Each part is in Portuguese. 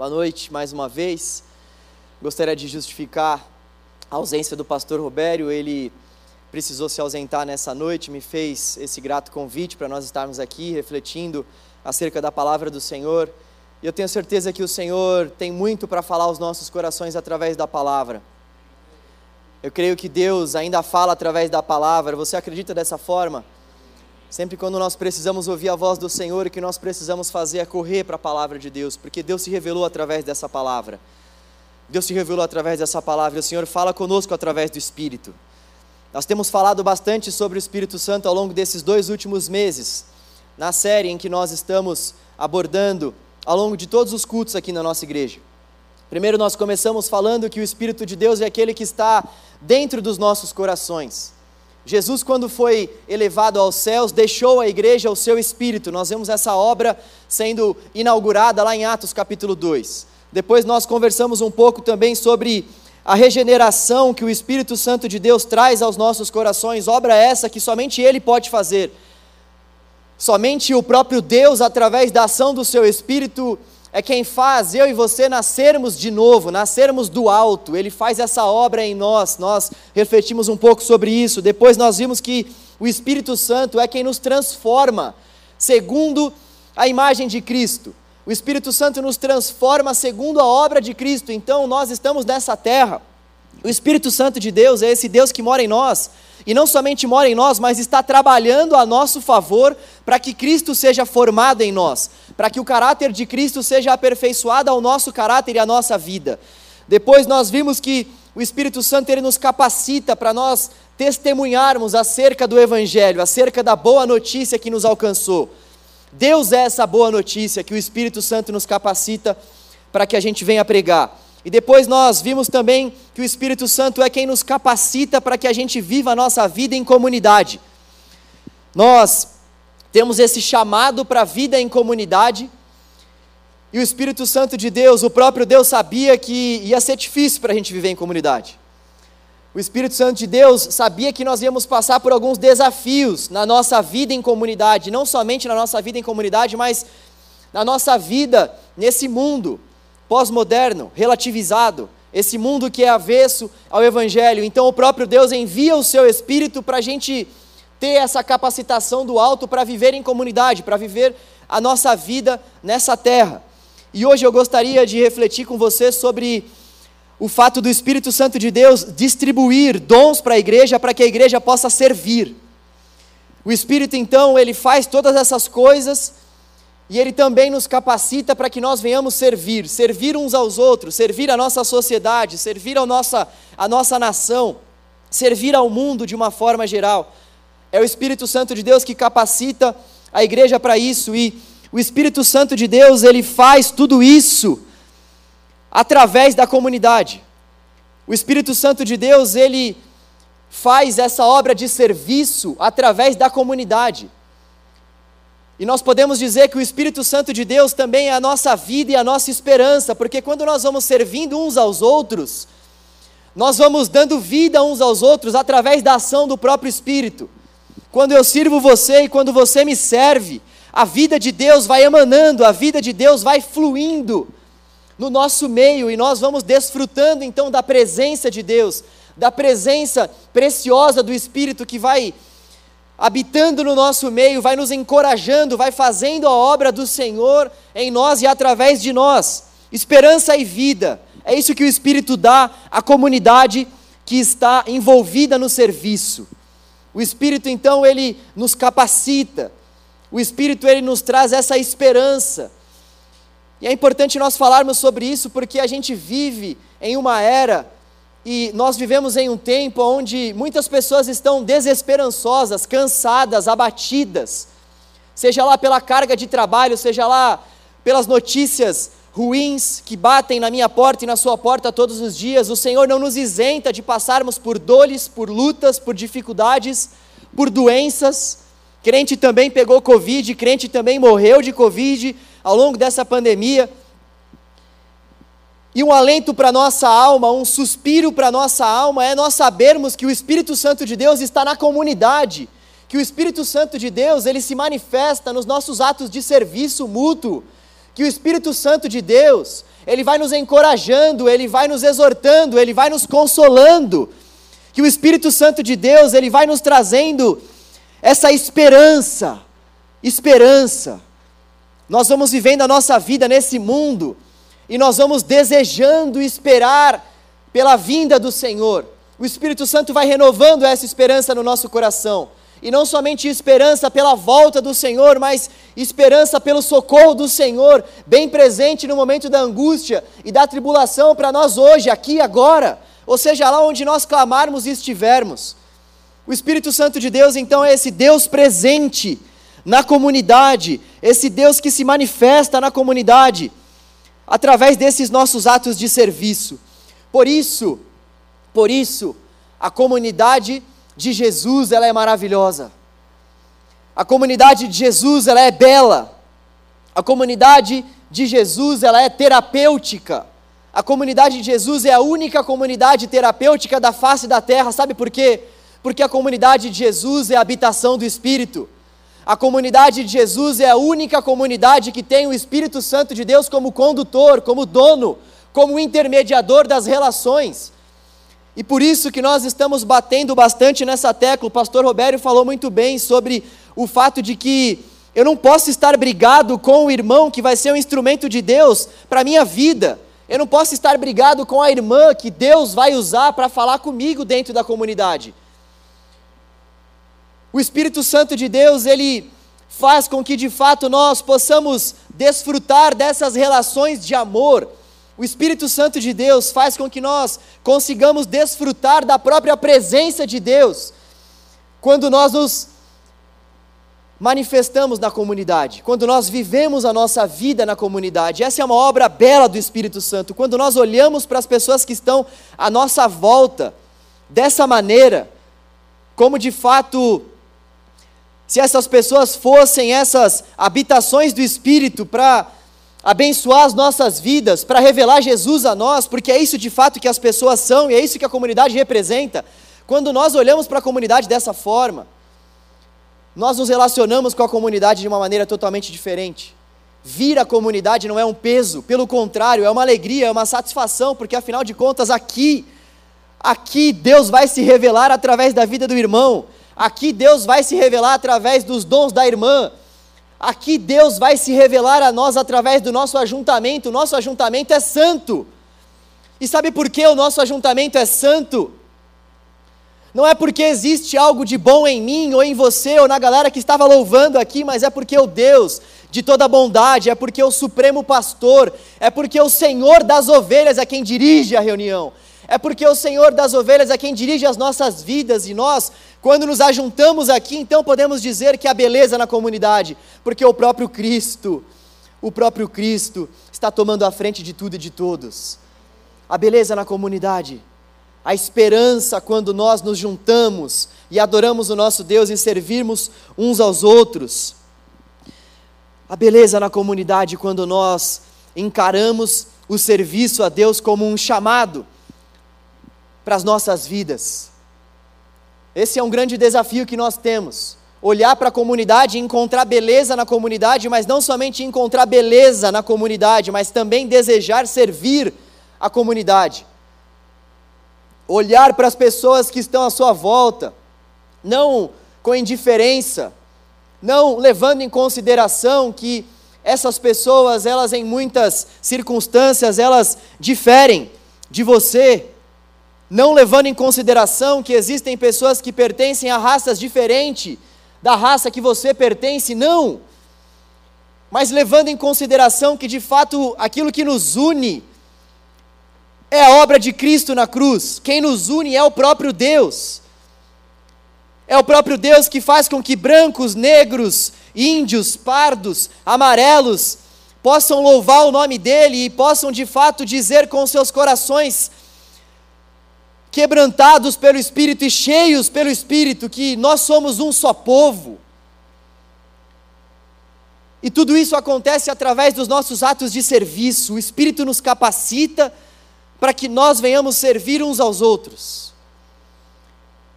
Boa noite mais uma vez. Gostaria de justificar a ausência do pastor Robério. Ele precisou se ausentar nessa noite, me fez esse grato convite para nós estarmos aqui refletindo acerca da palavra do Senhor. E eu tenho certeza que o Senhor tem muito para falar aos nossos corações através da palavra. Eu creio que Deus ainda fala através da palavra. Você acredita dessa forma? Sempre quando nós precisamos ouvir a voz do Senhor, o que nós precisamos fazer é correr para a palavra de Deus, porque Deus se revelou através dessa palavra. Deus se revelou através dessa palavra, e o Senhor fala conosco através do Espírito. Nós temos falado bastante sobre o Espírito Santo ao longo desses dois últimos meses, na série em que nós estamos abordando ao longo de todos os cultos aqui na nossa igreja. Primeiro, nós começamos falando que o Espírito de Deus é aquele que está dentro dos nossos corações. Jesus, quando foi elevado aos céus, deixou a igreja o seu espírito. Nós vemos essa obra sendo inaugurada lá em Atos capítulo 2. Depois nós conversamos um pouco também sobre a regeneração que o Espírito Santo de Deus traz aos nossos corações, obra essa que somente Ele pode fazer. Somente o próprio Deus, através da ação do seu Espírito, é quem faz eu e você nascermos de novo, nascermos do alto. Ele faz essa obra em nós. Nós refletimos um pouco sobre isso. Depois nós vimos que o Espírito Santo é quem nos transforma, segundo a imagem de Cristo. O Espírito Santo nos transforma segundo a obra de Cristo. Então nós estamos nessa terra. O Espírito Santo de Deus é esse Deus que mora em nós e não somente mora em nós, mas está trabalhando a nosso favor para que Cristo seja formado em nós, para que o caráter de Cristo seja aperfeiçoado ao nosso caráter e à nossa vida. Depois nós vimos que o Espírito Santo ele nos capacita para nós testemunharmos acerca do Evangelho, acerca da boa notícia que nos alcançou. Deus é essa boa notícia que o Espírito Santo nos capacita para que a gente venha pregar. E depois nós vimos também que o Espírito Santo é quem nos capacita para que a gente viva a nossa vida em comunidade. Nós temos esse chamado para a vida em comunidade, e o Espírito Santo de Deus, o próprio Deus, sabia que ia ser difícil para a gente viver em comunidade. O Espírito Santo de Deus sabia que nós íamos passar por alguns desafios na nossa vida em comunidade, não somente na nossa vida em comunidade, mas na nossa vida nesse mundo pós-moderno, relativizado, esse mundo que é avesso ao Evangelho. Então, o próprio Deus envia o seu Espírito para a gente ter essa capacitação do alto para viver em comunidade, para viver a nossa vida nessa terra. E hoje eu gostaria de refletir com você sobre o fato do Espírito Santo de Deus distribuir dons para a igreja para que a igreja possa servir. O Espírito, então, ele faz todas essas coisas e Ele também nos capacita para que nós venhamos servir, servir uns aos outros, servir a nossa sociedade, servir a nossa, a nossa nação, servir ao mundo de uma forma geral. É o Espírito Santo de Deus que capacita a igreja para isso e o Espírito Santo de Deus, ele faz tudo isso através da comunidade. O Espírito Santo de Deus, ele faz essa obra de serviço através da comunidade. E nós podemos dizer que o Espírito Santo de Deus também é a nossa vida e a nossa esperança, porque quando nós vamos servindo uns aos outros, nós vamos dando vida uns aos outros através da ação do próprio Espírito. Quando eu sirvo você e quando você me serve, a vida de Deus vai emanando, a vida de Deus vai fluindo no nosso meio e nós vamos desfrutando então da presença de Deus, da presença preciosa do Espírito que vai habitando no nosso meio, vai nos encorajando, vai fazendo a obra do Senhor em nós e através de nós. Esperança e vida. É isso que o Espírito dá à comunidade que está envolvida no serviço. O Espírito então ele nos capacita. O Espírito ele nos traz essa esperança. E é importante nós falarmos sobre isso porque a gente vive em uma era e nós vivemos em um tempo onde muitas pessoas estão desesperançosas, cansadas, abatidas, seja lá pela carga de trabalho, seja lá pelas notícias ruins que batem na minha porta e na sua porta todos os dias. O Senhor não nos isenta de passarmos por dores, por lutas, por dificuldades, por doenças. Crente também pegou Covid, crente também morreu de Covid ao longo dessa pandemia. E um alento para nossa alma, um suspiro para nossa alma é nós sabermos que o Espírito Santo de Deus está na comunidade, que o Espírito Santo de Deus, ele se manifesta nos nossos atos de serviço mútuo, que o Espírito Santo de Deus, ele vai nos encorajando, ele vai nos exortando, ele vai nos consolando. Que o Espírito Santo de Deus, ele vai nos trazendo essa esperança, esperança. Nós vamos vivendo a nossa vida nesse mundo e nós vamos desejando esperar pela vinda do Senhor. O Espírito Santo vai renovando essa esperança no nosso coração. E não somente esperança pela volta do Senhor, mas esperança pelo socorro do Senhor, bem presente no momento da angústia e da tribulação para nós hoje, aqui e agora, ou seja, lá onde nós clamarmos e estivermos. O Espírito Santo de Deus, então, é esse Deus presente na comunidade, esse Deus que se manifesta na comunidade, através desses nossos atos de serviço. Por isso, por isso, a comunidade de Jesus, ela é maravilhosa. A comunidade de Jesus, ela é bela. A comunidade de Jesus, ela é terapêutica. A comunidade de Jesus é a única comunidade terapêutica da face da terra, sabe por quê? Porque a comunidade de Jesus é a habitação do Espírito. A comunidade de Jesus é a única comunidade que tem o Espírito Santo de Deus como condutor, como dono, como intermediador das relações. E por isso que nós estamos batendo bastante nessa tecla. O pastor Robério falou muito bem sobre o fato de que eu não posso estar brigado com o irmão que vai ser um instrumento de Deus para a minha vida. Eu não posso estar brigado com a irmã que Deus vai usar para falar comigo dentro da comunidade. O Espírito Santo de Deus, ele faz com que de fato nós possamos desfrutar dessas relações de amor. O Espírito Santo de Deus faz com que nós consigamos desfrutar da própria presença de Deus quando nós nos manifestamos na comunidade, quando nós vivemos a nossa vida na comunidade. Essa é uma obra bela do Espírito Santo. Quando nós olhamos para as pessoas que estão à nossa volta dessa maneira, como de fato se essas pessoas fossem essas habitações do Espírito para abençoar as nossas vidas, para revelar Jesus a nós, porque é isso de fato que as pessoas são e é isso que a comunidade representa. Quando nós olhamos para a comunidade dessa forma, nós nos relacionamos com a comunidade de uma maneira totalmente diferente. Vir à comunidade não é um peso, pelo contrário, é uma alegria, é uma satisfação, porque afinal de contas aqui, aqui Deus vai se revelar através da vida do irmão, Aqui Deus vai se revelar através dos dons da irmã. Aqui Deus vai se revelar a nós através do nosso ajuntamento. O nosso ajuntamento é santo. E sabe por que o nosso ajuntamento é santo? Não é porque existe algo de bom em mim ou em você ou na galera que estava louvando aqui, mas é porque o Deus de toda bondade, é porque o Supremo Pastor, é porque o Senhor das ovelhas é quem dirige a reunião, é porque o Senhor das ovelhas é quem dirige as nossas vidas e nós, quando nos ajuntamos aqui, então podemos dizer que há beleza na comunidade, porque o próprio Cristo, o próprio Cristo está tomando a frente de tudo e de todos. A beleza na comunidade, a esperança quando nós nos juntamos e adoramos o nosso Deus e servirmos uns aos outros. A beleza na comunidade quando nós encaramos o serviço a Deus como um chamado para as nossas vidas. Esse é um grande desafio que nós temos. Olhar para a comunidade encontrar beleza na comunidade, mas não somente encontrar beleza na comunidade, mas também desejar servir a comunidade. Olhar para as pessoas que estão à sua volta, não com indiferença, não levando em consideração que essas pessoas, elas em muitas circunstâncias, elas diferem de você, não levando em consideração que existem pessoas que pertencem a raças diferentes da raça que você pertence, não. Mas levando em consideração que de fato aquilo que nos une é a obra de Cristo na cruz. Quem nos une é o próprio Deus. É o próprio Deus que faz com que brancos, negros, índios, pardos, amarelos possam louvar o nome dele e possam de fato dizer com seus corações quebrantados pelo Espírito e cheios pelo Espírito, que nós somos um só povo. E tudo isso acontece através dos nossos atos de serviço. O Espírito nos capacita para que nós venhamos servir uns aos outros.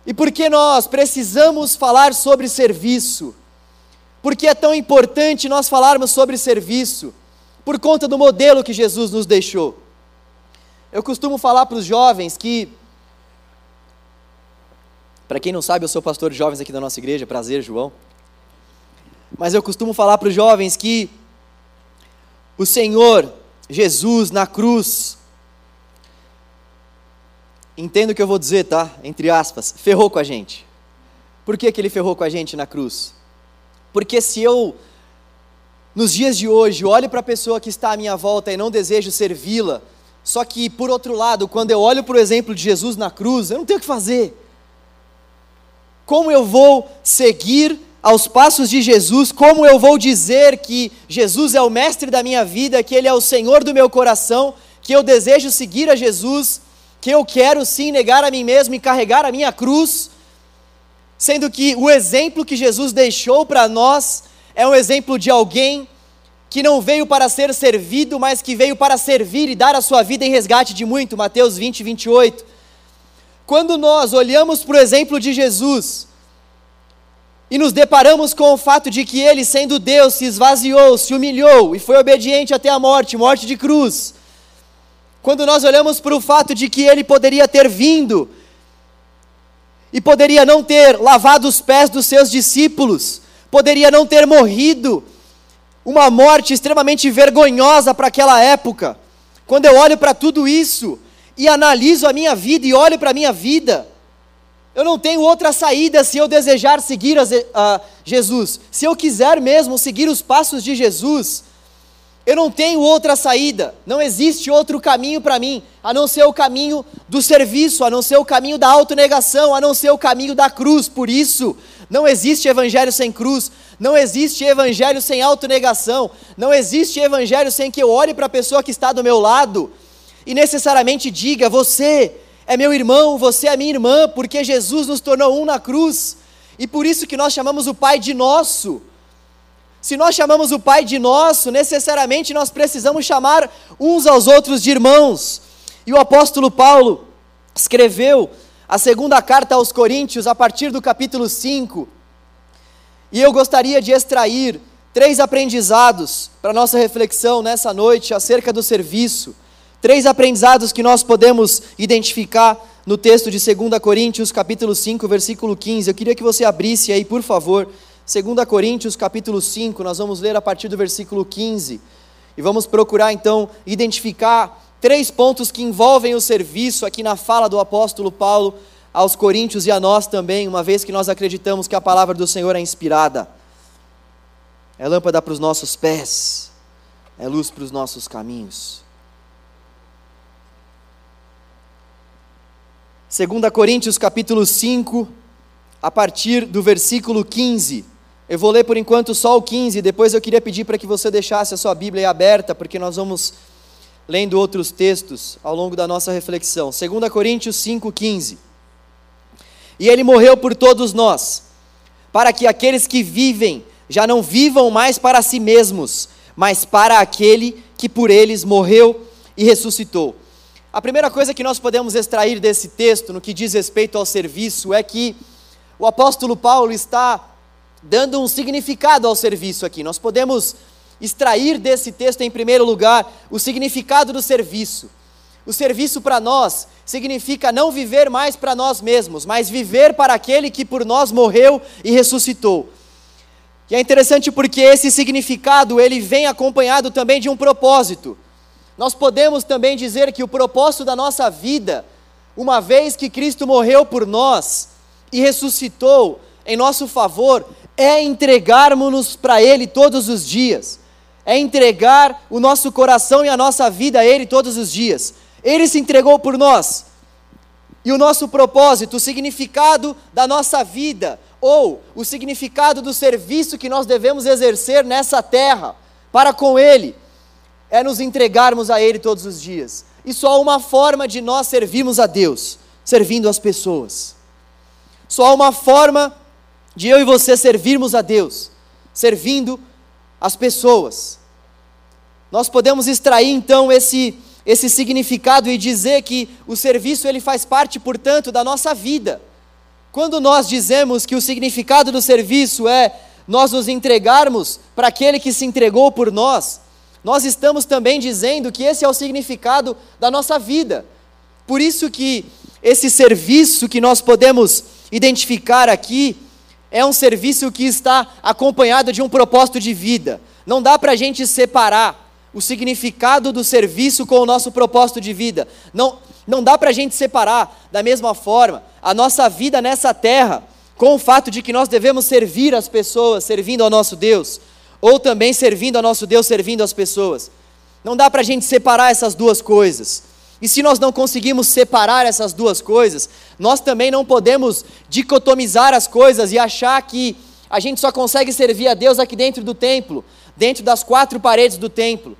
E por que nós precisamos falar sobre serviço? Por que é tão importante nós falarmos sobre serviço? por conta do modelo que Jesus nos deixou. Eu costumo falar para os jovens que. Para quem não sabe, eu sou pastor de jovens aqui da nossa igreja, prazer, João. Mas eu costumo falar para os jovens que o Senhor Jesus na cruz, entendo o que eu vou dizer, tá? Entre aspas, ferrou com a gente. Por que, que ele ferrou com a gente na cruz? Porque se eu, nos dias de hoje, olho para a pessoa que está à minha volta e não desejo servi-la, só que, por outro lado, quando eu olho para o exemplo de Jesus na cruz, eu não tenho o que fazer. Como eu vou seguir aos passos de Jesus, como eu vou dizer que Jesus é o mestre da minha vida, que Ele é o Senhor do meu coração, que eu desejo seguir a Jesus, que eu quero sim negar a mim mesmo e carregar a minha cruz, sendo que o exemplo que Jesus deixou para nós é um exemplo de alguém que não veio para ser servido, mas que veio para servir e dar a sua vida em resgate de muito, Mateus 20, 28. Quando nós olhamos para o exemplo de Jesus, e nos deparamos com o fato de que ele, sendo Deus, se esvaziou, se humilhou e foi obediente até a morte morte de cruz. Quando nós olhamos para o fato de que ele poderia ter vindo e poderia não ter lavado os pés dos seus discípulos, poderia não ter morrido, uma morte extremamente vergonhosa para aquela época. Quando eu olho para tudo isso e analiso a minha vida e olho para a minha vida, eu não tenho outra saída se eu desejar seguir a, a Jesus. Se eu quiser mesmo seguir os passos de Jesus, eu não tenho outra saída. Não existe outro caminho para mim, a não ser o caminho do serviço, a não ser o caminho da autonegação, a não ser o caminho da cruz. Por isso, não existe evangelho sem cruz, não existe evangelho sem autonegação, não existe evangelho sem que eu olhe para a pessoa que está do meu lado e necessariamente diga: Você é meu irmão, você é minha irmã, porque Jesus nos tornou um na cruz, e por isso que nós chamamos o Pai de nosso. Se nós chamamos o Pai de nosso, necessariamente nós precisamos chamar uns aos outros de irmãos. E o apóstolo Paulo escreveu a segunda carta aos Coríntios, a partir do capítulo 5. E eu gostaria de extrair três aprendizados para nossa reflexão nessa noite acerca do serviço. Três aprendizados que nós podemos identificar no texto de 2 Coríntios, capítulo 5, versículo 15. Eu queria que você abrisse aí, por favor, 2 Coríntios, capítulo 5, nós vamos ler a partir do versículo 15. E vamos procurar então identificar três pontos que envolvem o serviço aqui na fala do apóstolo Paulo aos Coríntios e a nós também, uma vez que nós acreditamos que a palavra do Senhor é inspirada. É lâmpada para os nossos pés, é luz para os nossos caminhos. 2 Coríntios capítulo 5, a partir do versículo 15. Eu vou ler por enquanto só o 15, depois eu queria pedir para que você deixasse a sua Bíblia aberta, porque nós vamos lendo outros textos ao longo da nossa reflexão. 2 Coríntios 5, 15. E ele morreu por todos nós, para que aqueles que vivem já não vivam mais para si mesmos, mas para aquele que por eles morreu e ressuscitou. A primeira coisa que nós podemos extrair desse texto, no que diz respeito ao serviço, é que o apóstolo Paulo está dando um significado ao serviço aqui. Nós podemos extrair desse texto, em primeiro lugar, o significado do serviço. O serviço para nós significa não viver mais para nós mesmos, mas viver para aquele que por nós morreu e ressuscitou. E é interessante porque esse significado ele vem acompanhado também de um propósito. Nós podemos também dizer que o propósito da nossa vida, uma vez que Cristo morreu por nós e ressuscitou em nosso favor, é entregarmos-nos para Ele todos os dias, é entregar o nosso coração e a nossa vida a Ele todos os dias. Ele se entregou por nós. E o nosso propósito, o significado da nossa vida, ou o significado do serviço que nós devemos exercer nessa terra, para com Ele, é nos entregarmos a Ele todos os dias. E só há uma forma de nós servirmos a Deus, servindo as pessoas. Só há uma forma de eu e você servirmos a Deus, servindo as pessoas. Nós podemos extrair então esse esse significado e dizer que o serviço ele faz parte, portanto, da nossa vida. Quando nós dizemos que o significado do serviço é nós nos entregarmos para aquele que se entregou por nós, nós estamos também dizendo que esse é o significado da nossa vida. Por isso que esse serviço que nós podemos identificar aqui é um serviço que está acompanhado de um propósito de vida. Não dá para a gente separar o significado do serviço com o nosso propósito de vida. Não, não dá para a gente separar da mesma forma a nossa vida nessa terra com o fato de que nós devemos servir as pessoas, servindo ao nosso Deus, ou também servindo ao nosso Deus, servindo as pessoas. Não dá para a gente separar essas duas coisas. E se nós não conseguimos separar essas duas coisas, nós também não podemos dicotomizar as coisas e achar que a gente só consegue servir a Deus aqui dentro do templo, dentro das quatro paredes do templo.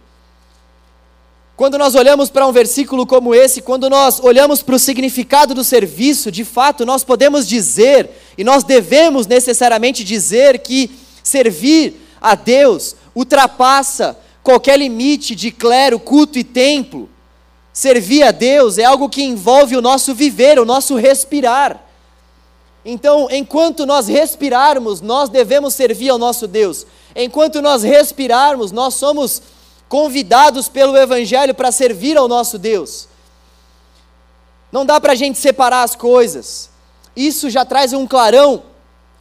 Quando nós olhamos para um versículo como esse, quando nós olhamos para o significado do serviço, de fato, nós podemos dizer, e nós devemos necessariamente dizer, que servir a Deus ultrapassa qualquer limite de clero, culto e templo. Servir a Deus é algo que envolve o nosso viver, o nosso respirar. Então, enquanto nós respirarmos, nós devemos servir ao nosso Deus. Enquanto nós respirarmos, nós somos convidados pelo Evangelho para servir ao nosso Deus. Não dá para a gente separar as coisas. Isso já traz um clarão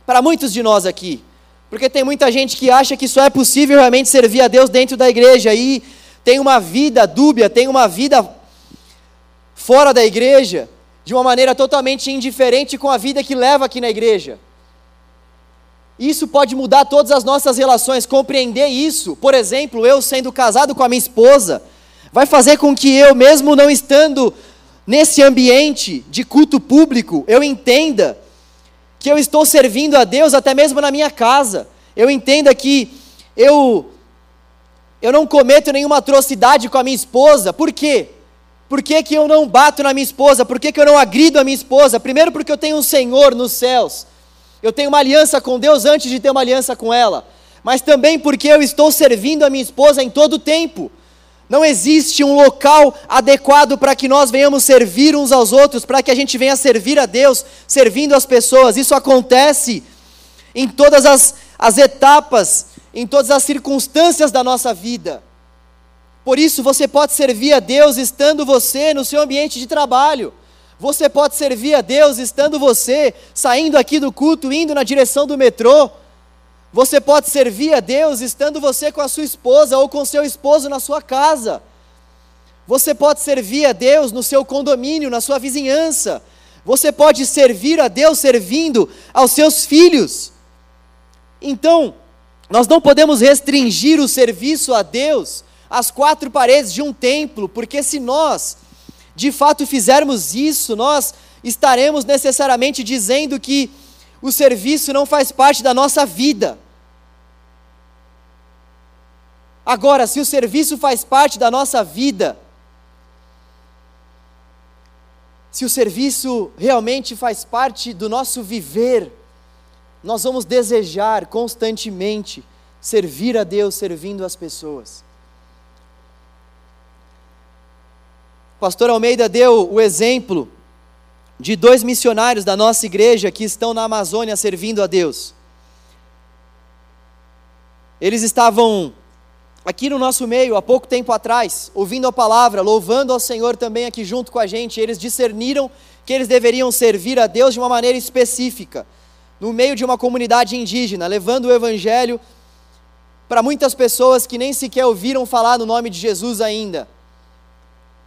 para muitos de nós aqui. Porque tem muita gente que acha que só é possível realmente servir a Deus dentro da igreja e tem uma vida dúbia, tem uma vida fora da igreja, de uma maneira totalmente indiferente com a vida que leva aqui na igreja. Isso pode mudar todas as nossas relações. Compreender isso, por exemplo, eu sendo casado com a minha esposa, vai fazer com que eu, mesmo não estando nesse ambiente de culto público, eu entenda que eu estou servindo a Deus até mesmo na minha casa. Eu entenda que eu eu não cometo nenhuma atrocidade com a minha esposa. Por quê? Por que, que eu não bato na minha esposa? Por que, que eu não agrido a minha esposa? Primeiro, porque eu tenho um Senhor nos céus eu tenho uma aliança com Deus antes de ter uma aliança com ela, mas também porque eu estou servindo a minha esposa em todo o tempo. Não existe um local adequado para que nós venhamos servir uns aos outros, para que a gente venha servir a Deus, servindo as pessoas. Isso acontece em todas as, as etapas, em todas as circunstâncias da nossa vida. Por isso, você pode servir a Deus estando você no seu ambiente de trabalho. Você pode servir a Deus estando você saindo aqui do culto, indo na direção do metrô. Você pode servir a Deus estando você com a sua esposa ou com seu esposo na sua casa. Você pode servir a Deus no seu condomínio, na sua vizinhança. Você pode servir a Deus servindo aos seus filhos. Então, nós não podemos restringir o serviço a Deus às quatro paredes de um templo, porque se nós de fato fizermos isso, nós estaremos necessariamente dizendo que o serviço não faz parte da nossa vida. Agora, se o serviço faz parte da nossa vida, se o serviço realmente faz parte do nosso viver, nós vamos desejar constantemente servir a Deus servindo as pessoas. pastor Almeida deu o exemplo de dois missionários da nossa igreja que estão na Amazônia servindo a Deus. Eles estavam aqui no nosso meio há pouco tempo atrás, ouvindo a palavra, louvando ao Senhor também aqui junto com a gente. Eles discerniram que eles deveriam servir a Deus de uma maneira específica, no meio de uma comunidade indígena, levando o evangelho para muitas pessoas que nem sequer ouviram falar no nome de Jesus ainda.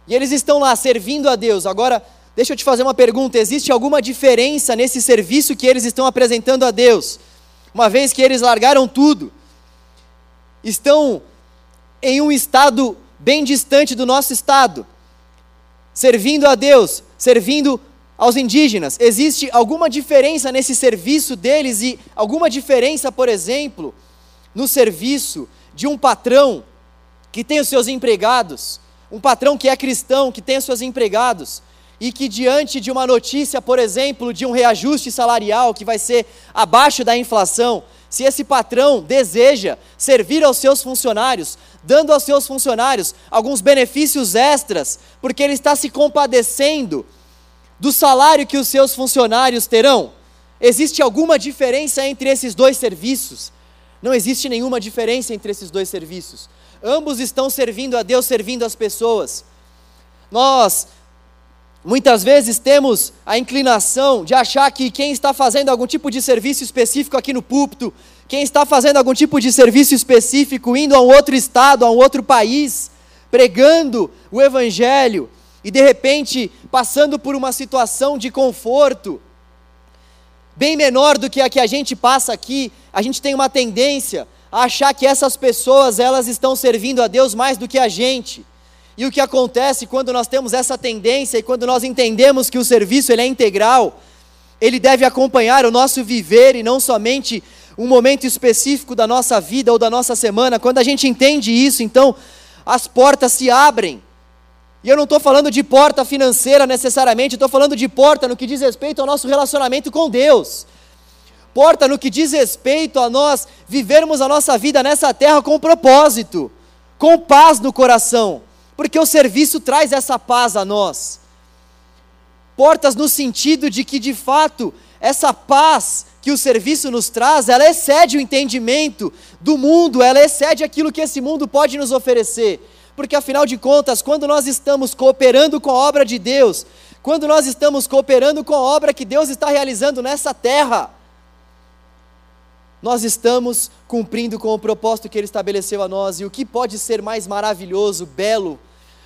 E eles estão lá servindo a Deus. Agora, deixa eu te fazer uma pergunta: existe alguma diferença nesse serviço que eles estão apresentando a Deus? Uma vez que eles largaram tudo, estão em um estado bem distante do nosso estado, servindo a Deus, servindo aos indígenas. Existe alguma diferença nesse serviço deles e alguma diferença, por exemplo, no serviço de um patrão que tem os seus empregados? Um patrão que é cristão, que tem seus empregados e que, diante de uma notícia, por exemplo, de um reajuste salarial que vai ser abaixo da inflação, se esse patrão deseja servir aos seus funcionários, dando aos seus funcionários alguns benefícios extras, porque ele está se compadecendo do salário que os seus funcionários terão, existe alguma diferença entre esses dois serviços? Não existe nenhuma diferença entre esses dois serviços. Ambos estão servindo a Deus, servindo as pessoas. Nós muitas vezes temos a inclinação de achar que quem está fazendo algum tipo de serviço específico aqui no púlpito, quem está fazendo algum tipo de serviço específico, indo a um outro estado, a um outro país, pregando o Evangelho e de repente passando por uma situação de conforto, bem menor do que a que a gente passa aqui, a gente tem uma tendência a achar que essas pessoas elas estão servindo a Deus mais do que a gente. E o que acontece quando nós temos essa tendência e quando nós entendemos que o serviço ele é integral, ele deve acompanhar o nosso viver e não somente um momento específico da nossa vida ou da nossa semana. Quando a gente entende isso, então as portas se abrem. E eu não estou falando de porta financeira necessariamente, estou falando de porta no que diz respeito ao nosso relacionamento com Deus. Porta no que diz respeito a nós vivermos a nossa vida nessa terra com propósito, com paz no coração porque o serviço traz essa paz a nós. Portas no sentido de que, de fato, essa paz que o serviço nos traz, ela excede o entendimento do mundo, ela excede aquilo que esse mundo pode nos oferecer. Porque, afinal de contas, quando nós estamos cooperando com a obra de Deus, quando nós estamos cooperando com a obra que Deus está realizando nessa terra, nós estamos cumprindo com o propósito que Ele estabeleceu a nós. E o que pode ser mais maravilhoso, belo,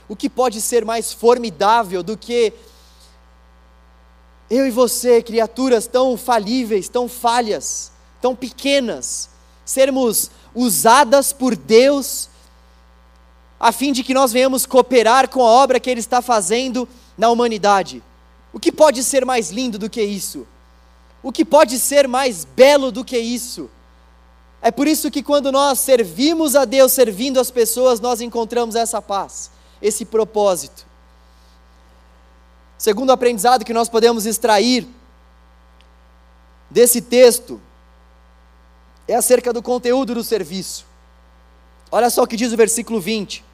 o que pode ser mais formidável do que eu e você, criaturas tão falíveis, tão falhas, tão pequenas, sermos usadas por Deus a fim de que nós venhamos cooperar com a obra que Ele está fazendo na humanidade. O que pode ser mais lindo do que isso? O que pode ser mais belo do que isso? É por isso que quando nós servimos a Deus, servindo as pessoas, nós encontramos essa paz esse propósito. Segundo aprendizado que nós podemos extrair desse texto é acerca do conteúdo do serviço. Olha só o que diz o versículo 20.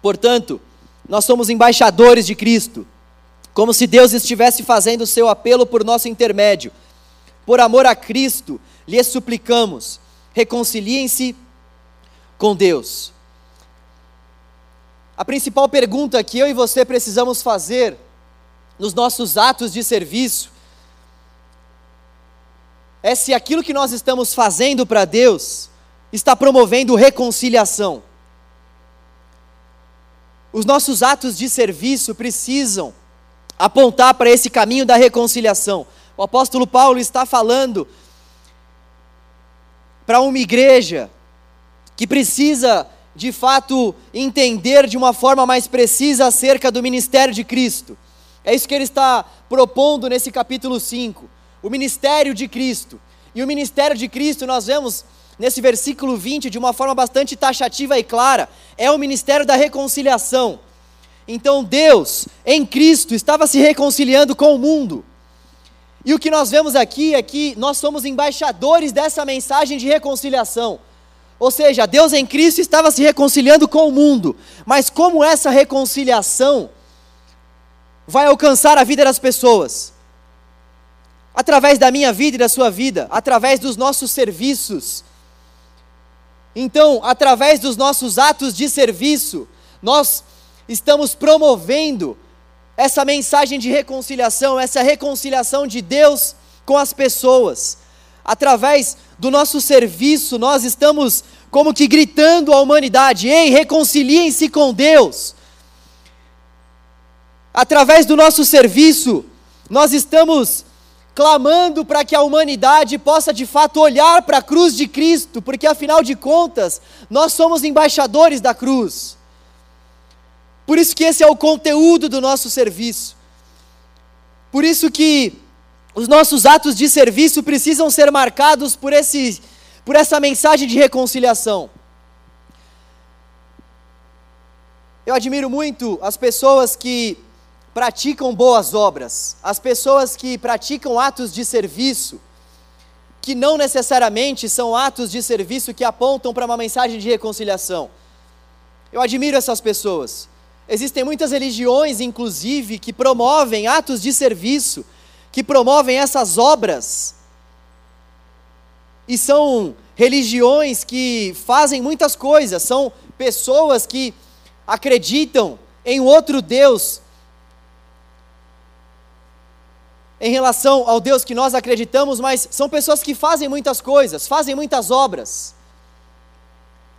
Portanto, nós somos embaixadores de Cristo, como se Deus estivesse fazendo o seu apelo por nosso intermédio. Por amor a Cristo, lhes suplicamos: reconciliem-se com Deus. A principal pergunta que eu e você precisamos fazer nos nossos atos de serviço é se aquilo que nós estamos fazendo para Deus está promovendo reconciliação. Os nossos atos de serviço precisam apontar para esse caminho da reconciliação. O apóstolo Paulo está falando para uma igreja que precisa de fato entender de uma forma mais precisa acerca do ministério de Cristo. É isso que ele está propondo nesse capítulo 5, o ministério de Cristo. E o ministério de Cristo, nós vemos nesse versículo 20 de uma forma bastante taxativa e clara, é o ministério da reconciliação. Então Deus, em Cristo, estava se reconciliando com o mundo. E o que nós vemos aqui é que nós somos embaixadores dessa mensagem de reconciliação. Ou seja, Deus em Cristo estava se reconciliando com o mundo, mas como essa reconciliação vai alcançar a vida das pessoas? Através da minha vida e da sua vida, através dos nossos serviços. Então, através dos nossos atos de serviço, nós estamos promovendo essa mensagem de reconciliação, essa reconciliação de Deus com as pessoas. Através do nosso serviço, nós estamos como que gritando à humanidade: ei, reconciliem-se com Deus. Através do nosso serviço, nós estamos clamando para que a humanidade possa de fato olhar para a cruz de Cristo, porque afinal de contas, nós somos embaixadores da cruz. Por isso que esse é o conteúdo do nosso serviço. Por isso que os nossos atos de serviço precisam ser marcados por, esse, por essa mensagem de reconciliação. Eu admiro muito as pessoas que praticam boas obras, as pessoas que praticam atos de serviço, que não necessariamente são atos de serviço que apontam para uma mensagem de reconciliação. Eu admiro essas pessoas. Existem muitas religiões, inclusive, que promovem atos de serviço que promovem essas obras e são religiões que fazem muitas coisas, são pessoas que acreditam em outro Deus em relação ao Deus que nós acreditamos, mas são pessoas que fazem muitas coisas, fazem muitas obras.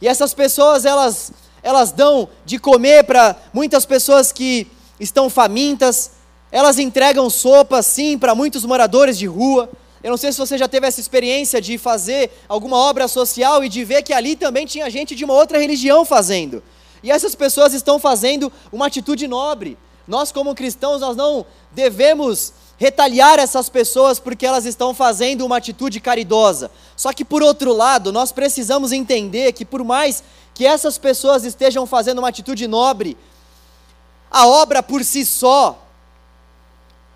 E essas pessoas, elas, elas dão de comer para muitas pessoas que estão famintas, elas entregam sopa, sim, para muitos moradores de rua. Eu não sei se você já teve essa experiência de fazer alguma obra social e de ver que ali também tinha gente de uma outra religião fazendo. E essas pessoas estão fazendo uma atitude nobre. Nós, como cristãos, nós não devemos retaliar essas pessoas porque elas estão fazendo uma atitude caridosa. Só que, por outro lado, nós precisamos entender que, por mais que essas pessoas estejam fazendo uma atitude nobre, a obra por si só,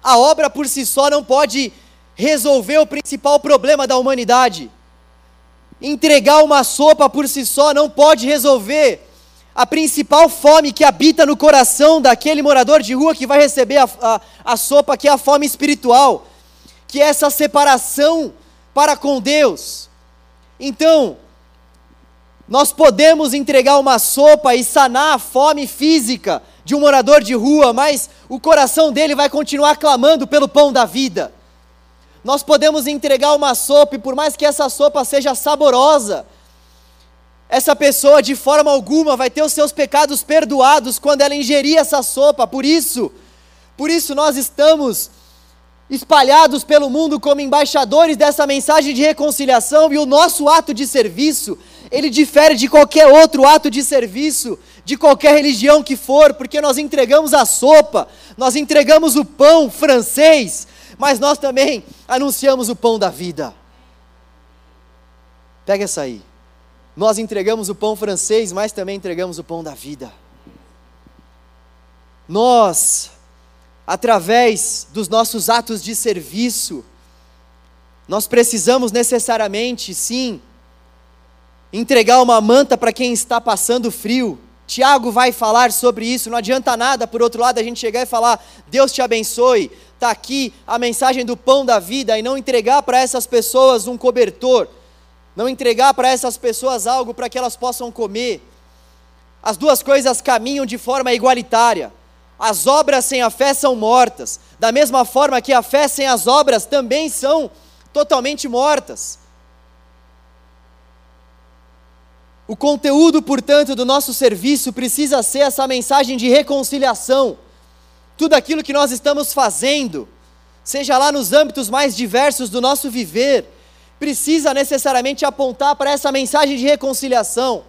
a obra por si só não pode resolver o principal problema da humanidade. Entregar uma sopa por si só não pode resolver a principal fome que habita no coração daquele morador de rua que vai receber a, a, a sopa, que é a fome espiritual, que é essa separação para com Deus. Então, nós podemos entregar uma sopa e sanar a fome física de um morador de rua, mas o coração dele vai continuar clamando pelo pão da vida. Nós podemos entregar uma sopa e por mais que essa sopa seja saborosa, essa pessoa de forma alguma vai ter os seus pecados perdoados quando ela ingerir essa sopa. Por isso, por isso nós estamos espalhados pelo mundo como embaixadores dessa mensagem de reconciliação e o nosso ato de serviço, ele difere de qualquer outro ato de serviço, de qualquer religião que for, porque nós entregamos a sopa, nós entregamos o pão francês, mas nós também anunciamos o pão da vida. Pega essa aí. Nós entregamos o pão francês, mas também entregamos o pão da vida. Nós, através dos nossos atos de serviço, nós precisamos necessariamente, sim, entregar uma manta para quem está passando frio. Tiago vai falar sobre isso. Não adianta nada, por outro lado, a gente chegar e falar: Deus te abençoe, está aqui a mensagem do pão da vida, e não entregar para essas pessoas um cobertor não entregar para essas pessoas algo para que elas possam comer. As duas coisas caminham de forma igualitária. As obras sem a fé são mortas, da mesma forma que a fé sem as obras também são totalmente mortas. O conteúdo, portanto, do nosso serviço precisa ser essa mensagem de reconciliação. Tudo aquilo que nós estamos fazendo, seja lá nos âmbitos mais diversos do nosso viver, precisa necessariamente apontar para essa mensagem de reconciliação.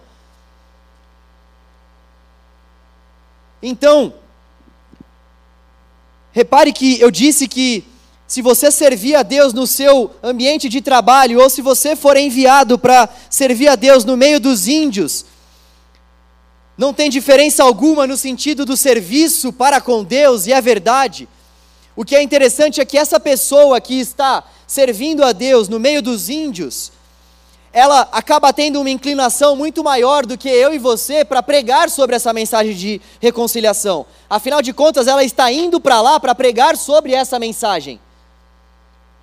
Então, repare que eu disse que se você servir a Deus no seu ambiente de trabalho, ou se você for enviado para servir a Deus no meio dos índios, não tem diferença alguma no sentido do serviço para com Deus, e é verdade. O que é interessante é que essa pessoa que está servindo a Deus no meio dos índios, ela acaba tendo uma inclinação muito maior do que eu e você para pregar sobre essa mensagem de reconciliação. Afinal de contas, ela está indo para lá para pregar sobre essa mensagem.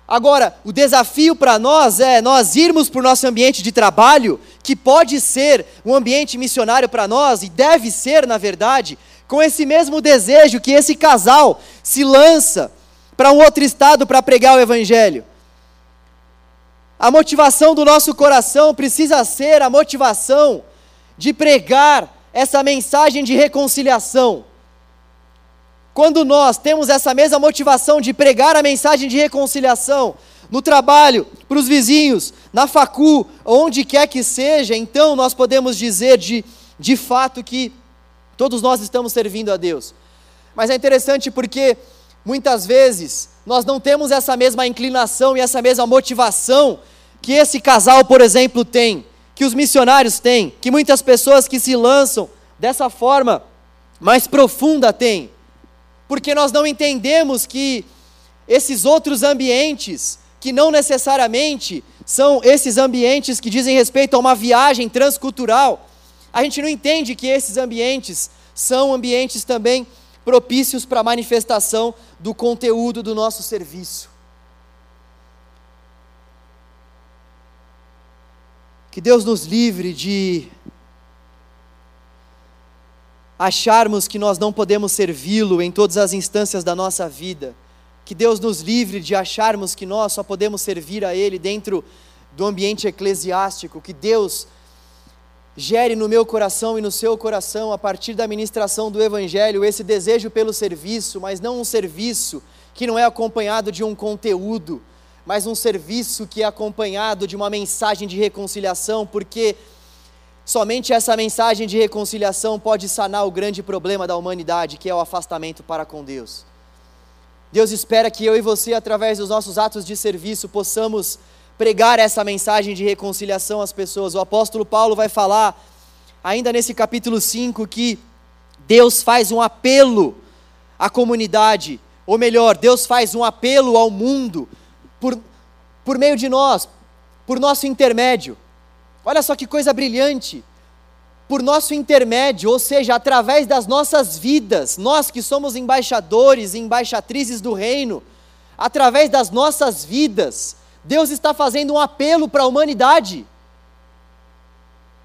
Agora, o desafio para nós é nós irmos para o nosso ambiente de trabalho, que pode ser um ambiente missionário para nós, e deve ser, na verdade, com esse mesmo desejo que esse casal se lança para um outro estado para pregar o Evangelho. A motivação do nosso coração precisa ser a motivação de pregar essa mensagem de reconciliação. Quando nós temos essa mesma motivação de pregar a mensagem de reconciliação no trabalho, para os vizinhos, na facu, onde quer que seja, então nós podemos dizer de, de fato que todos nós estamos servindo a Deus. Mas é interessante porque muitas vezes nós não temos essa mesma inclinação e essa mesma motivação que esse casal, por exemplo, tem, que os missionários têm, que muitas pessoas que se lançam dessa forma mais profunda têm. Porque nós não entendemos que esses outros ambientes, que não necessariamente são esses ambientes que dizem respeito a uma viagem transcultural, a gente não entende que esses ambientes são ambientes também propícios para a manifestação do conteúdo do nosso serviço. Que Deus nos livre de acharmos que nós não podemos servi-lo em todas as instâncias da nossa vida. Que Deus nos livre de acharmos que nós só podemos servir a Ele dentro do ambiente eclesiástico. Que Deus gere no meu coração e no seu coração, a partir da ministração do Evangelho, esse desejo pelo serviço, mas não um serviço que não é acompanhado de um conteúdo, mas um serviço que é acompanhado de uma mensagem de reconciliação, porque somente essa mensagem de reconciliação pode sanar o grande problema da humanidade, que é o afastamento para com Deus. Deus espera que eu e você, através dos nossos atos de serviço, possamos pregar essa mensagem de reconciliação às pessoas. O apóstolo Paulo vai falar, ainda nesse capítulo 5, que Deus faz um apelo à comunidade, ou melhor, Deus faz um apelo ao mundo por, por meio de nós, por nosso intermédio. Olha só que coisa brilhante! Por nosso intermédio, ou seja, através das nossas vidas, nós que somos embaixadores e embaixatrizes do reino, através das nossas vidas, Deus está fazendo um apelo para a humanidade.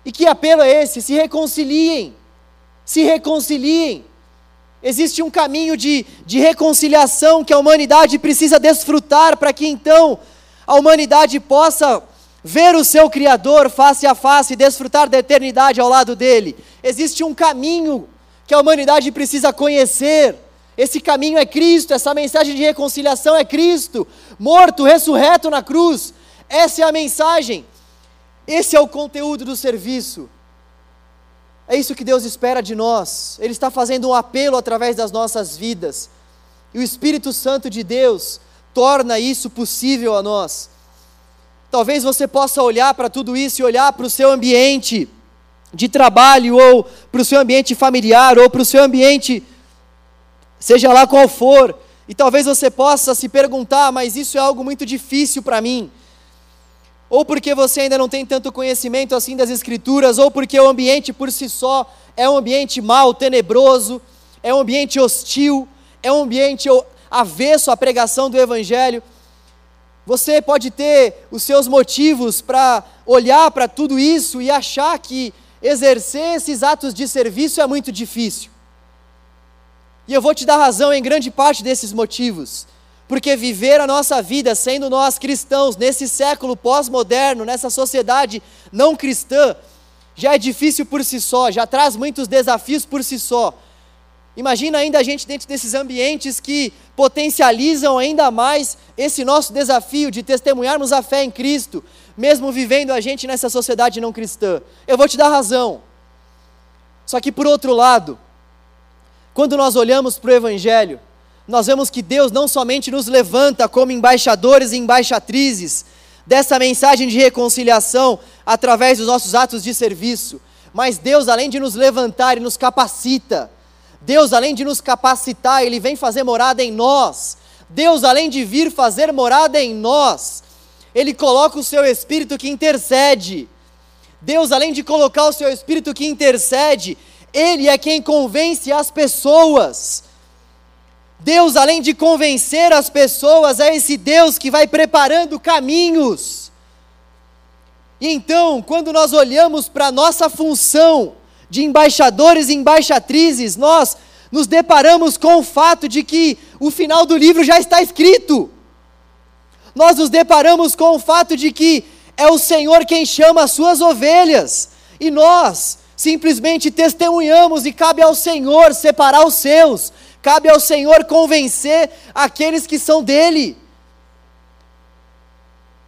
E que apelo é esse? Se reconciliem. Se reconciliem. Existe um caminho de, de reconciliação que a humanidade precisa desfrutar para que então a humanidade possa ver o seu Criador face a face e desfrutar da eternidade ao lado dele. Existe um caminho que a humanidade precisa conhecer. Esse caminho é Cristo, essa mensagem de reconciliação é Cristo, morto, ressurreto na cruz. Essa é a mensagem, esse é o conteúdo do serviço. É isso que Deus espera de nós. Ele está fazendo um apelo através das nossas vidas. E o Espírito Santo de Deus torna isso possível a nós. Talvez você possa olhar para tudo isso e olhar para o seu ambiente de trabalho, ou para o seu ambiente familiar, ou para o seu ambiente seja lá qual for, e talvez você possa se perguntar, mas isso é algo muito difícil para mim. Ou porque você ainda não tem tanto conhecimento assim das Escrituras, ou porque o ambiente por si só é um ambiente mau, tenebroso, é um ambiente hostil, é um ambiente avesso à pregação do Evangelho. Você pode ter os seus motivos para olhar para tudo isso e achar que exercer esses atos de serviço é muito difícil. E eu vou te dar razão em grande parte desses motivos. Porque viver a nossa vida sendo nós cristãos nesse século pós-moderno, nessa sociedade não cristã, já é difícil por si só, já traz muitos desafios por si só. Imagina ainda a gente dentro desses ambientes que potencializam ainda mais esse nosso desafio de testemunharmos a fé em Cristo, mesmo vivendo a gente nessa sociedade não cristã. Eu vou te dar razão. Só que por outro lado, quando nós olhamos para o Evangelho, nós vemos que Deus não somente nos levanta como embaixadores e embaixatrizes dessa mensagem de reconciliação através dos nossos atos de serviço, mas Deus, além de nos levantar, e nos capacita. Deus, além de nos capacitar, Ele vem fazer morada em nós. Deus, além de vir fazer morada em nós, Ele coloca o seu Espírito que intercede. Deus, além de colocar o seu Espírito que intercede, ele é quem convence as pessoas. Deus, além de convencer as pessoas, é esse Deus que vai preparando caminhos. E então, quando nós olhamos para a nossa função de embaixadores e embaixatrizes, nós nos deparamos com o fato de que o final do livro já está escrito. Nós nos deparamos com o fato de que é o Senhor quem chama as suas ovelhas, e nós, simplesmente testemunhamos e cabe ao Senhor separar os seus, cabe ao Senhor convencer aqueles que são dele.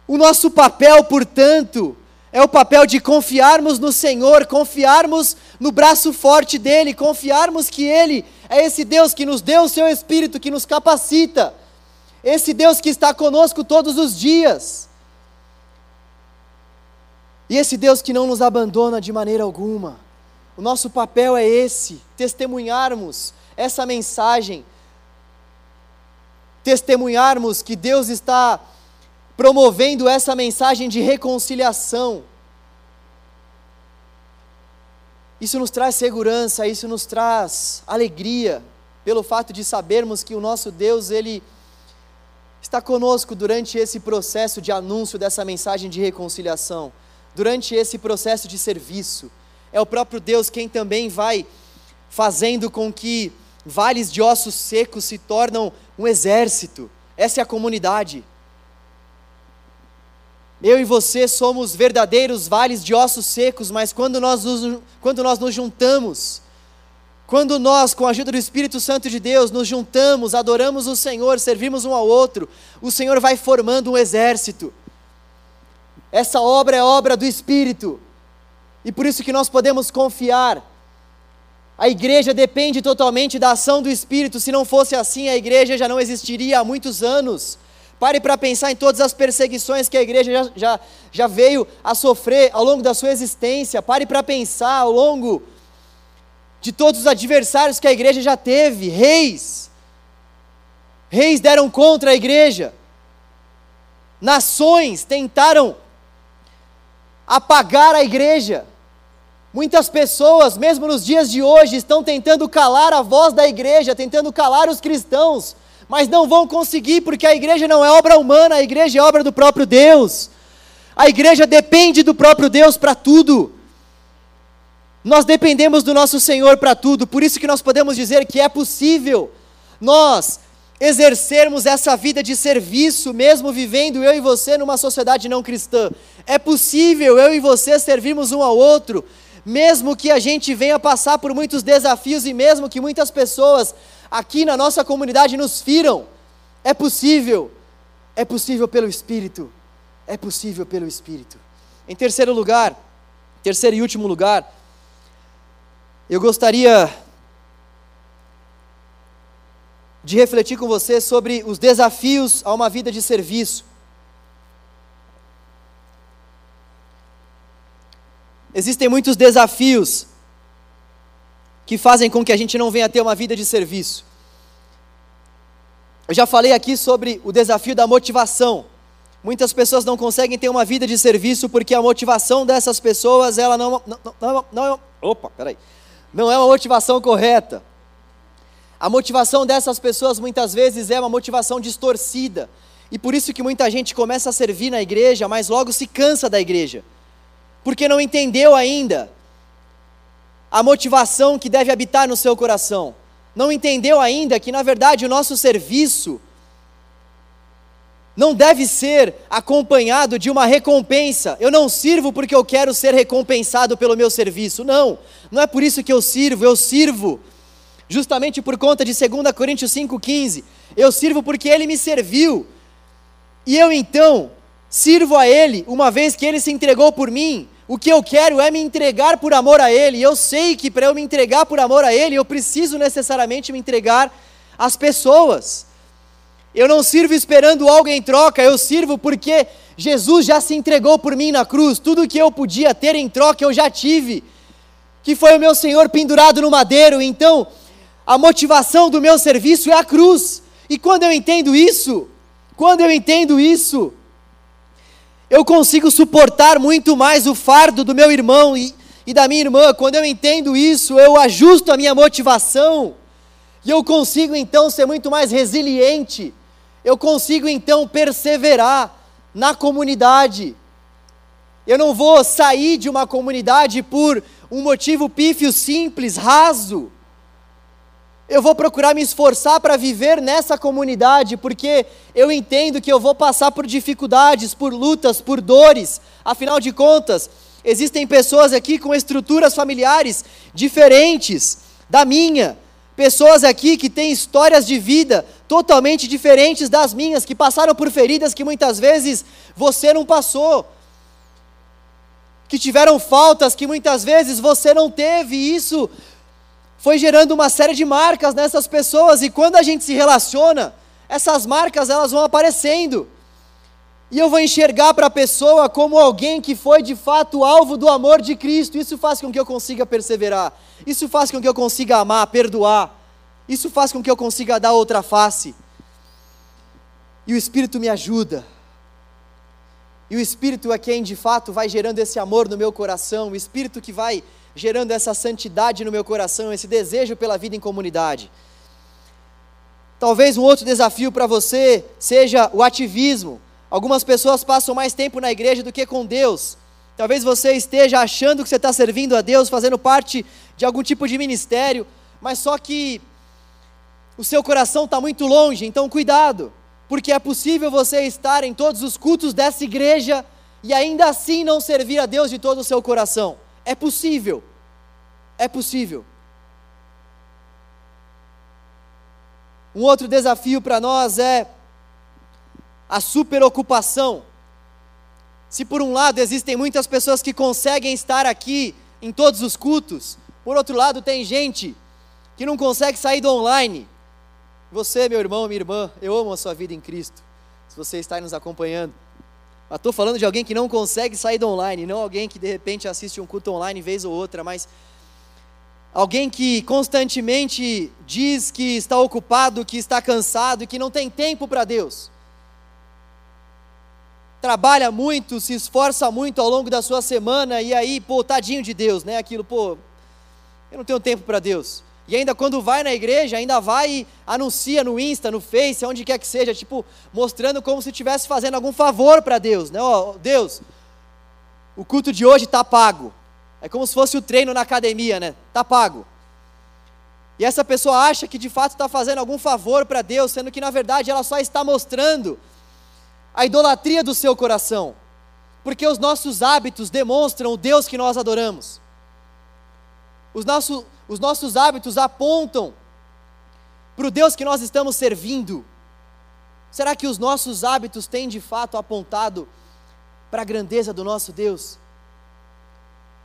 O nosso papel, portanto, é o papel de confiarmos no Senhor, confiarmos no braço forte dele, confiarmos que ele é esse Deus que nos deu o seu espírito, que nos capacita, esse Deus que está conosco todos os dias. E esse Deus que não nos abandona de maneira alguma. O nosso papel é esse: testemunharmos essa mensagem, testemunharmos que Deus está promovendo essa mensagem de reconciliação. Isso nos traz segurança, isso nos traz alegria, pelo fato de sabermos que o nosso Deus, Ele está conosco durante esse processo de anúncio dessa mensagem de reconciliação. durante esse processo de serviço. É o próprio Deus quem também vai fazendo com que vales de ossos secos se tornam um exército. Essa é a comunidade. Eu e você somos verdadeiros vales de ossos secos, mas quando nós nos, quando nós nos juntamos, quando nós, com a ajuda do Espírito Santo de Deus, nos juntamos, adoramos o Senhor, servimos um ao outro, o Senhor vai formando um exército. Essa obra é obra do Espírito. E por isso que nós podemos confiar. A igreja depende totalmente da ação do Espírito. Se não fosse assim, a igreja já não existiria há muitos anos. Pare para pensar em todas as perseguições que a igreja já, já, já veio a sofrer ao longo da sua existência. Pare para pensar ao longo de todos os adversários que a igreja já teve. Reis. Reis deram contra a igreja. Nações tentaram apagar a igreja. Muitas pessoas, mesmo nos dias de hoje, estão tentando calar a voz da igreja, tentando calar os cristãos, mas não vão conseguir porque a igreja não é obra humana, a igreja é obra do próprio Deus. A igreja depende do próprio Deus para tudo. Nós dependemos do nosso Senhor para tudo, por isso que nós podemos dizer que é possível nós exercermos essa vida de serviço, mesmo vivendo eu e você numa sociedade não cristã. É possível eu e você servirmos um ao outro, mesmo que a gente venha passar por muitos desafios e mesmo que muitas pessoas aqui na nossa comunidade nos firam. É possível. É possível pelo Espírito. É possível pelo Espírito. Em terceiro lugar, terceiro e último lugar, eu gostaria de refletir com você sobre os desafios a uma vida de serviço. Existem muitos desafios que fazem com que a gente não venha ter uma vida de serviço. Eu já falei aqui sobre o desafio da motivação. Muitas pessoas não conseguem ter uma vida de serviço porque a motivação dessas pessoas, ela não, não, não, não, opa, peraí, não é uma motivação correta. A motivação dessas pessoas muitas vezes é uma motivação distorcida. E por isso que muita gente começa a servir na igreja, mas logo se cansa da igreja. Porque não entendeu ainda a motivação que deve habitar no seu coração. Não entendeu ainda que, na verdade, o nosso serviço não deve ser acompanhado de uma recompensa. Eu não sirvo porque eu quero ser recompensado pelo meu serviço. Não, não é por isso que eu sirvo, eu sirvo justamente por conta de 2 Coríntios 5,15. Eu sirvo porque ele me serviu. E eu então sirvo a ele, uma vez que ele se entregou por mim. O que eu quero é me entregar por amor a ele. E eu sei que para eu me entregar por amor a ele, eu preciso necessariamente me entregar às pessoas. Eu não sirvo esperando algo em troca, eu sirvo porque Jesus já se entregou por mim na cruz. Tudo que eu podia ter em troca eu já tive. Que foi o meu Senhor pendurado no madeiro. Então, a motivação do meu serviço é a cruz. E quando eu entendo isso, quando eu entendo isso, eu consigo suportar muito mais o fardo do meu irmão e, e da minha irmã. Quando eu entendo isso, eu ajusto a minha motivação. E eu consigo então ser muito mais resiliente. Eu consigo então perseverar na comunidade. Eu não vou sair de uma comunidade por um motivo pífio simples, raso. Eu vou procurar me esforçar para viver nessa comunidade, porque eu entendo que eu vou passar por dificuldades, por lutas, por dores. Afinal de contas, existem pessoas aqui com estruturas familiares diferentes da minha. Pessoas aqui que têm histórias de vida totalmente diferentes das minhas, que passaram por feridas que muitas vezes você não passou. Que tiveram faltas que muitas vezes você não teve, e isso foi gerando uma série de marcas nessas pessoas e quando a gente se relaciona, essas marcas elas vão aparecendo. E eu vou enxergar para a pessoa como alguém que foi de fato alvo do amor de Cristo. Isso faz com que eu consiga perseverar. Isso faz com que eu consiga amar, perdoar. Isso faz com que eu consiga dar outra face. E o Espírito me ajuda. E o Espírito é quem de fato vai gerando esse amor no meu coração, o Espírito que vai gerando essa santidade no meu coração, esse desejo pela vida em comunidade. Talvez um outro desafio para você seja o ativismo. Algumas pessoas passam mais tempo na igreja do que com Deus. Talvez você esteja achando que você está servindo a Deus, fazendo parte de algum tipo de ministério, mas só que o seu coração está muito longe, então cuidado, porque é possível você estar em todos os cultos dessa igreja e ainda assim não servir a Deus de todo o seu coração. É possível, é possível. Um outro desafio para nós é a superocupação. Se por um lado existem muitas pessoas que conseguem estar aqui em todos os cultos, por outro lado tem gente que não consegue sair do online. Você, meu irmão, minha irmã, eu amo a sua vida em Cristo. Se você está nos acompanhando, mas estou falando de alguém que não consegue sair do online, não alguém que de repente assiste um culto online vez ou outra, mas Alguém que constantemente diz que está ocupado, que está cansado e que não tem tempo para Deus. Trabalha muito, se esforça muito ao longo da sua semana e aí, pô, tadinho de Deus, né? Aquilo, pô, eu não tenho tempo para Deus. E ainda quando vai na igreja, ainda vai e anuncia no Insta, no Face, onde quer que seja, tipo, mostrando como se estivesse fazendo algum favor para Deus, né? Ó, oh, Deus, o culto de hoje está pago. É como se fosse o treino na academia, né? Tá pago. E essa pessoa acha que de fato está fazendo algum favor para Deus, sendo que na verdade ela só está mostrando a idolatria do seu coração. Porque os nossos hábitos demonstram o Deus que nós adoramos. Os, nosso, os nossos hábitos apontam para o Deus que nós estamos servindo. Será que os nossos hábitos têm de fato apontado para a grandeza do nosso Deus?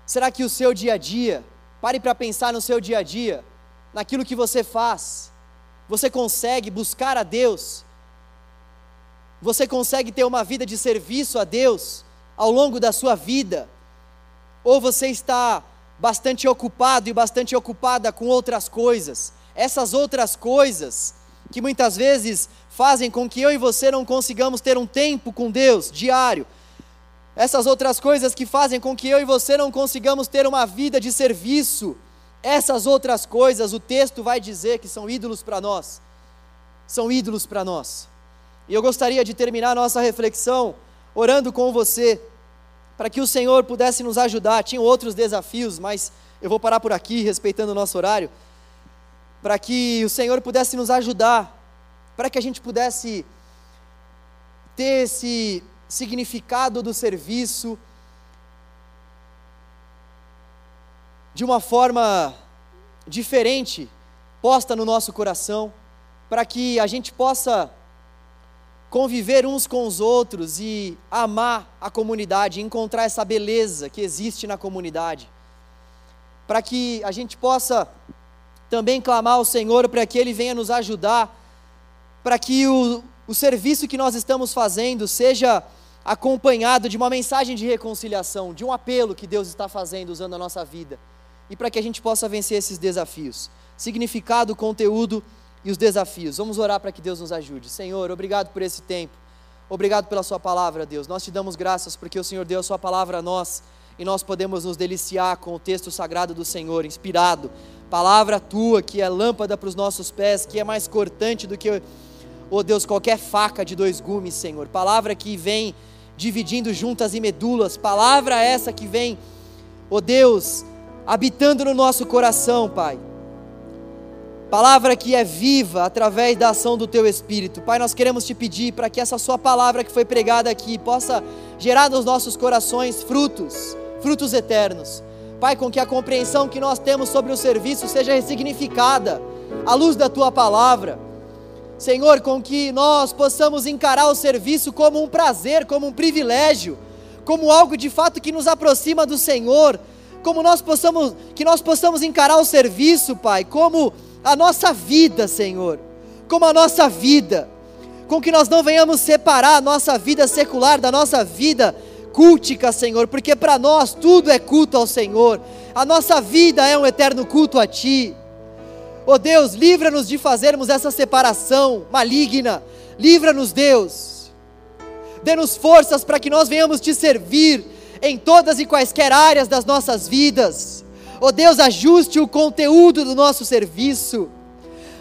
Será que o seu dia a dia, pare para pensar no seu dia a dia, naquilo que você faz, você consegue buscar a Deus? Você consegue ter uma vida de serviço a Deus ao longo da sua vida? Ou você está bastante ocupado e bastante ocupada com outras coisas? Essas outras coisas que muitas vezes fazem com que eu e você não consigamos ter um tempo com Deus diário, essas outras coisas que fazem com que eu e você não consigamos ter uma vida de serviço, essas outras coisas, o texto vai dizer que são ídolos para nós. São ídolos para nós. E eu gostaria de terminar nossa reflexão orando com você, para que o Senhor pudesse nos ajudar. Tinham outros desafios, mas eu vou parar por aqui, respeitando o nosso horário, para que o Senhor pudesse nos ajudar, para que a gente pudesse ter esse significado do serviço de uma forma diferente, posta no nosso coração, para que a gente possa conviver uns com os outros e amar a comunidade, encontrar essa beleza que existe na comunidade, para que a gente possa também clamar ao Senhor para que Ele venha nos ajudar, para que o, o serviço que nós estamos fazendo seja acompanhado de uma mensagem de reconciliação, de um apelo que Deus está fazendo usando a nossa vida, e para que a gente possa vencer esses desafios. Significado, conteúdo e os desafios. Vamos orar para que Deus nos ajude. Senhor, obrigado por esse tempo. Obrigado pela Sua palavra, Deus. Nós te damos graças porque o Senhor deu a Sua palavra a nós e nós podemos nos deliciar com o texto sagrado do Senhor, inspirado. Palavra tua que é lâmpada para os nossos pés, que é mais cortante do que, oh Deus, qualquer faca de dois gumes, Senhor. Palavra que vem dividindo juntas e medulas, palavra essa que vem, oh Deus, habitando no nosso coração, Pai. Palavra que é viva através da ação do Teu Espírito. Pai, nós queremos te pedir para que essa Sua palavra que foi pregada aqui possa gerar nos nossos corações frutos, frutos eternos. Pai, com que a compreensão que nós temos sobre o serviço seja ressignificada à luz da Tua palavra Senhor, com que nós possamos encarar o serviço como um prazer, como um privilégio, como algo de fato que nos aproxima do Senhor, como nós possamos, que nós possamos encarar o serviço, Pai, como a nossa vida, Senhor, como a nossa vida, com que nós não venhamos separar a nossa vida secular da nossa vida cultica, Senhor, porque para nós tudo é culto ao Senhor, a nossa vida é um eterno culto a Ti. Oh Deus, livra-nos de fazermos essa separação maligna. Livra-nos, Deus. Dê-nos forças para que nós venhamos te servir em todas e quaisquer áreas das nossas vidas. Oh Deus, ajuste o conteúdo do nosso serviço.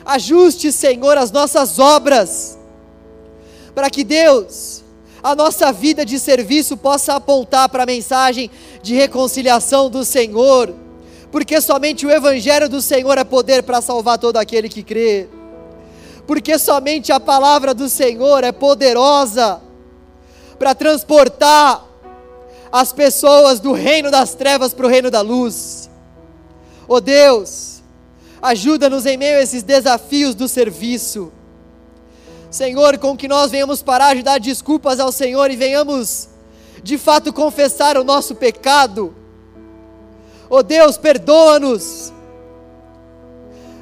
Ajuste, Senhor, as nossas obras. Para que Deus, a nossa vida de serviço possa apontar para a mensagem de reconciliação do Senhor, porque somente o Evangelho do Senhor é poder para salvar todo aquele que crê, porque somente a palavra do Senhor é poderosa para transportar as pessoas do reino das trevas para o reino da luz. Oh Deus, ajuda-nos em meio a esses desafios do serviço. Senhor, com que nós venhamos parar de dar desculpas ao Senhor e venhamos de fato confessar o nosso pecado. Oh Deus, perdoa-nos.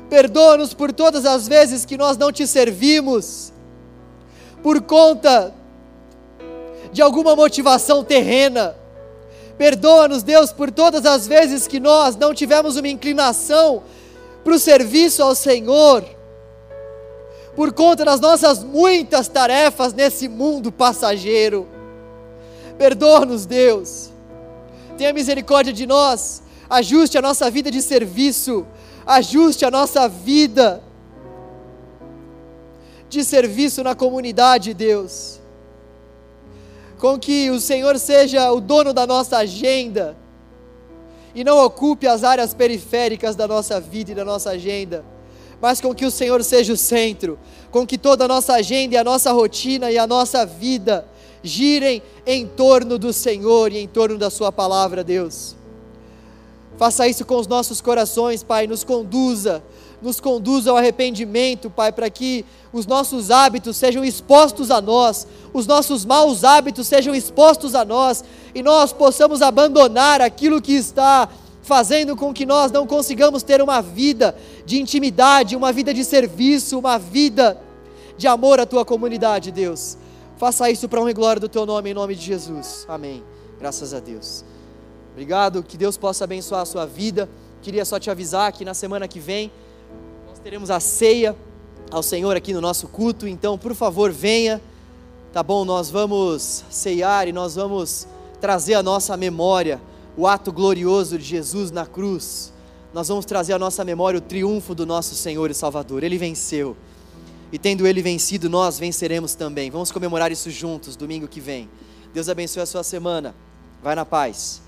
Perdoa-nos por todas as vezes que nós não te servimos, por conta de alguma motivação terrena. Perdoa-nos, Deus, por todas as vezes que nós não tivemos uma inclinação para o serviço ao Senhor por conta das nossas muitas tarefas nesse mundo passageiro. Perdoa-nos, Deus. Tenha misericórdia de nós. Ajuste a nossa vida de serviço. Ajuste a nossa vida de serviço na comunidade, Deus. Com que o Senhor seja o dono da nossa agenda e não ocupe as áreas periféricas da nossa vida e da nossa agenda mas com que o Senhor seja o centro, com que toda a nossa agenda e a nossa rotina e a nossa vida girem em torno do Senhor e em torno da Sua palavra, Deus. Faça isso com os nossos corações, Pai, nos conduza, nos conduza ao arrependimento, Pai, para que os nossos hábitos sejam expostos a nós, os nossos maus hábitos sejam expostos a nós e nós possamos abandonar aquilo que está fazendo com que nós não consigamos ter uma vida de intimidade, uma vida de serviço, uma vida de amor à tua comunidade, Deus. Faça isso para honra e glória do teu nome, em nome de Jesus. Amém. Graças a Deus. Obrigado, que Deus possa abençoar a sua vida. Queria só te avisar que na semana que vem nós teremos a ceia ao Senhor aqui no nosso culto, então, por favor, venha. Tá bom? Nós vamos ceiar e nós vamos trazer a nossa memória o ato glorioso de Jesus na cruz, nós vamos trazer à nossa memória o triunfo do nosso Senhor e Salvador. Ele venceu. E tendo ele vencido, nós venceremos também. Vamos comemorar isso juntos domingo que vem. Deus abençoe a sua semana. Vai na paz.